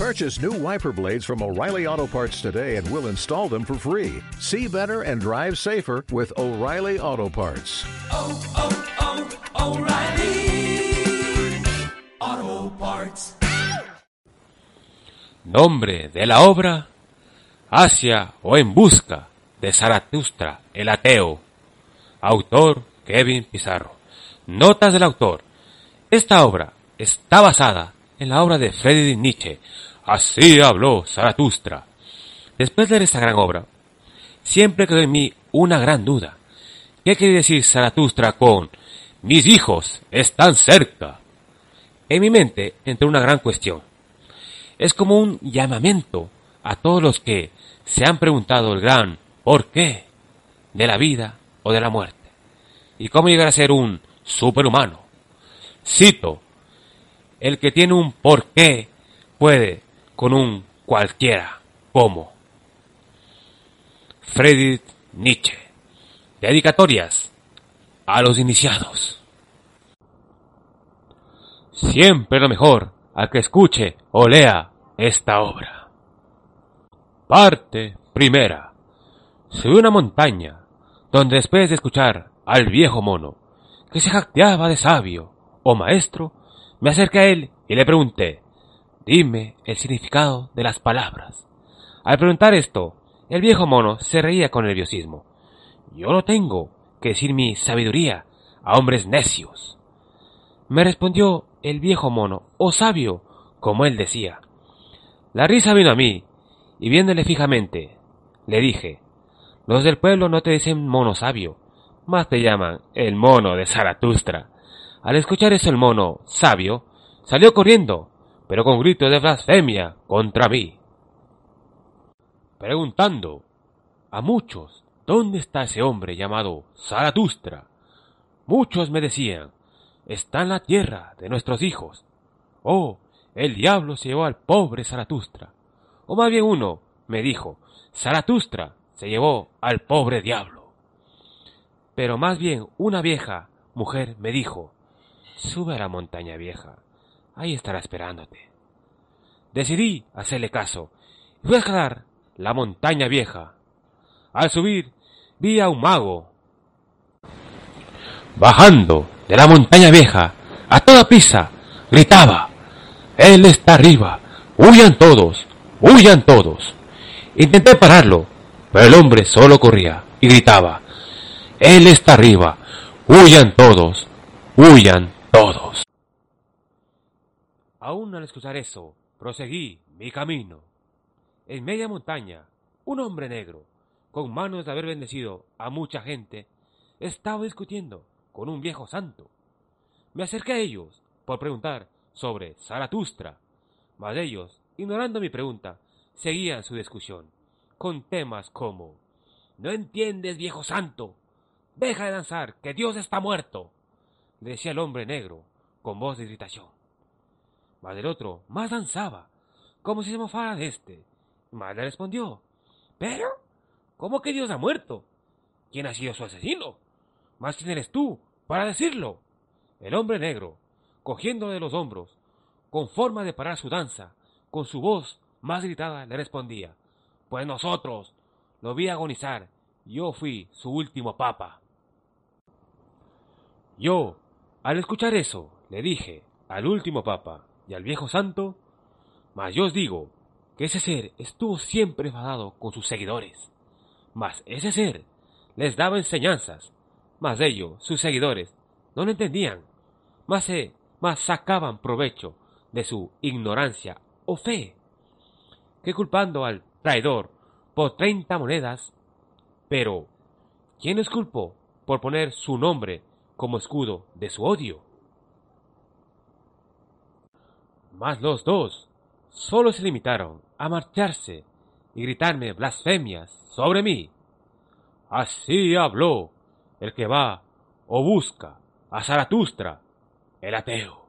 Purchase new wiper blades from O'Reilly Auto Parts today and we'll install them for free. See better and drive safer with O'Reilly Auto Parts. oh, oh, oh O'Reilly Auto Parts. Nombre de la obra Hacia o en busca de Zaratustra, el ateo. Autor Kevin Pizarro. Notas del autor. Esta obra está basada en la obra de Friedrich Nietzsche. Así habló Zaratustra. Después de leer esta gran obra, siempre quedó en mí una gran duda. ¿Qué quiere decir Zaratustra con mis hijos están cerca? En mi mente entró una gran cuestión. Es como un llamamiento a todos los que se han preguntado el gran ¿por qué? de la vida o de la muerte. Y cómo llegar a ser un superhumano. Cito, el que tiene un por qué puede con un cualquiera como. Friedrich Nietzsche. Dedicatorias a los iniciados. Siempre lo mejor al que escuche o lea esta obra. Parte primera. Subí una montaña, donde después de escuchar al viejo mono, que se jacteaba de sabio o maestro, me acerqué a él y le pregunté, dime el significado de las palabras. Al preguntar esto, el viejo mono se reía con nerviosismo. Yo no tengo que decir mi sabiduría a hombres necios. Me respondió el viejo mono, o sabio, como él decía. La risa vino a mí, y viéndole fijamente, le dije, los del pueblo no te dicen mono sabio, más te llaman el mono de Zaratustra. Al escuchar eso el mono sabio salió corriendo, pero con gritos de blasfemia contra mí. Preguntando a muchos dónde está ese hombre llamado Zaratustra. Muchos me decían, está en la tierra de nuestros hijos. Oh, el diablo se llevó al pobre Zaratustra. O más bien uno me dijo, Zaratustra se llevó al pobre diablo. Pero más bien una vieja mujer me dijo, sube a la montaña vieja, ahí estará esperándote. Decidí hacerle caso y fui a la montaña vieja. Al subir vi a un mago. Bajando de la montaña vieja, a toda prisa, gritaba, Él está arriba, huyan todos, huyan todos. Intenté pararlo, pero el hombre solo corría y gritaba, Él está arriba, huyan todos, huyan todos. Aún al escuchar eso, proseguí mi camino. En media montaña, un hombre negro, con manos de haber bendecido a mucha gente, estaba discutiendo con un viejo santo. Me acerqué a ellos por preguntar sobre Zaratustra, mas ellos, ignorando mi pregunta, seguían su discusión con temas como No entiendes, viejo santo, deja de danzar, que Dios está muerto, decía el hombre negro con voz de irritación. Mas el otro más danzaba, como si se mofara de este, más le respondió Pero, ¿cómo que Dios ha muerto? ¿Quién ha sido su asesino? ¿Más quién eres tú para decirlo? El hombre negro, cogiendo de los hombros, con forma de parar su danza, con su voz más gritada, le respondía, Pues nosotros lo vi agonizar, yo fui su último papa. Yo, al escuchar eso, le dije al último papa y al viejo santo, mas yo os digo que ese ser estuvo siempre enfadado con sus seguidores, mas ese ser les daba enseñanzas, mas ellos, sus seguidores, no lo entendían, más se, más sacaban provecho de su ignorancia o fe, que culpando al traidor por treinta monedas. Pero, ¿quién es culpó por poner su nombre como escudo de su odio? Mas los dos solo se limitaron a marcharse y gritarme blasfemias sobre mí. Así habló el que va o busca a Zaratustra, el ateo.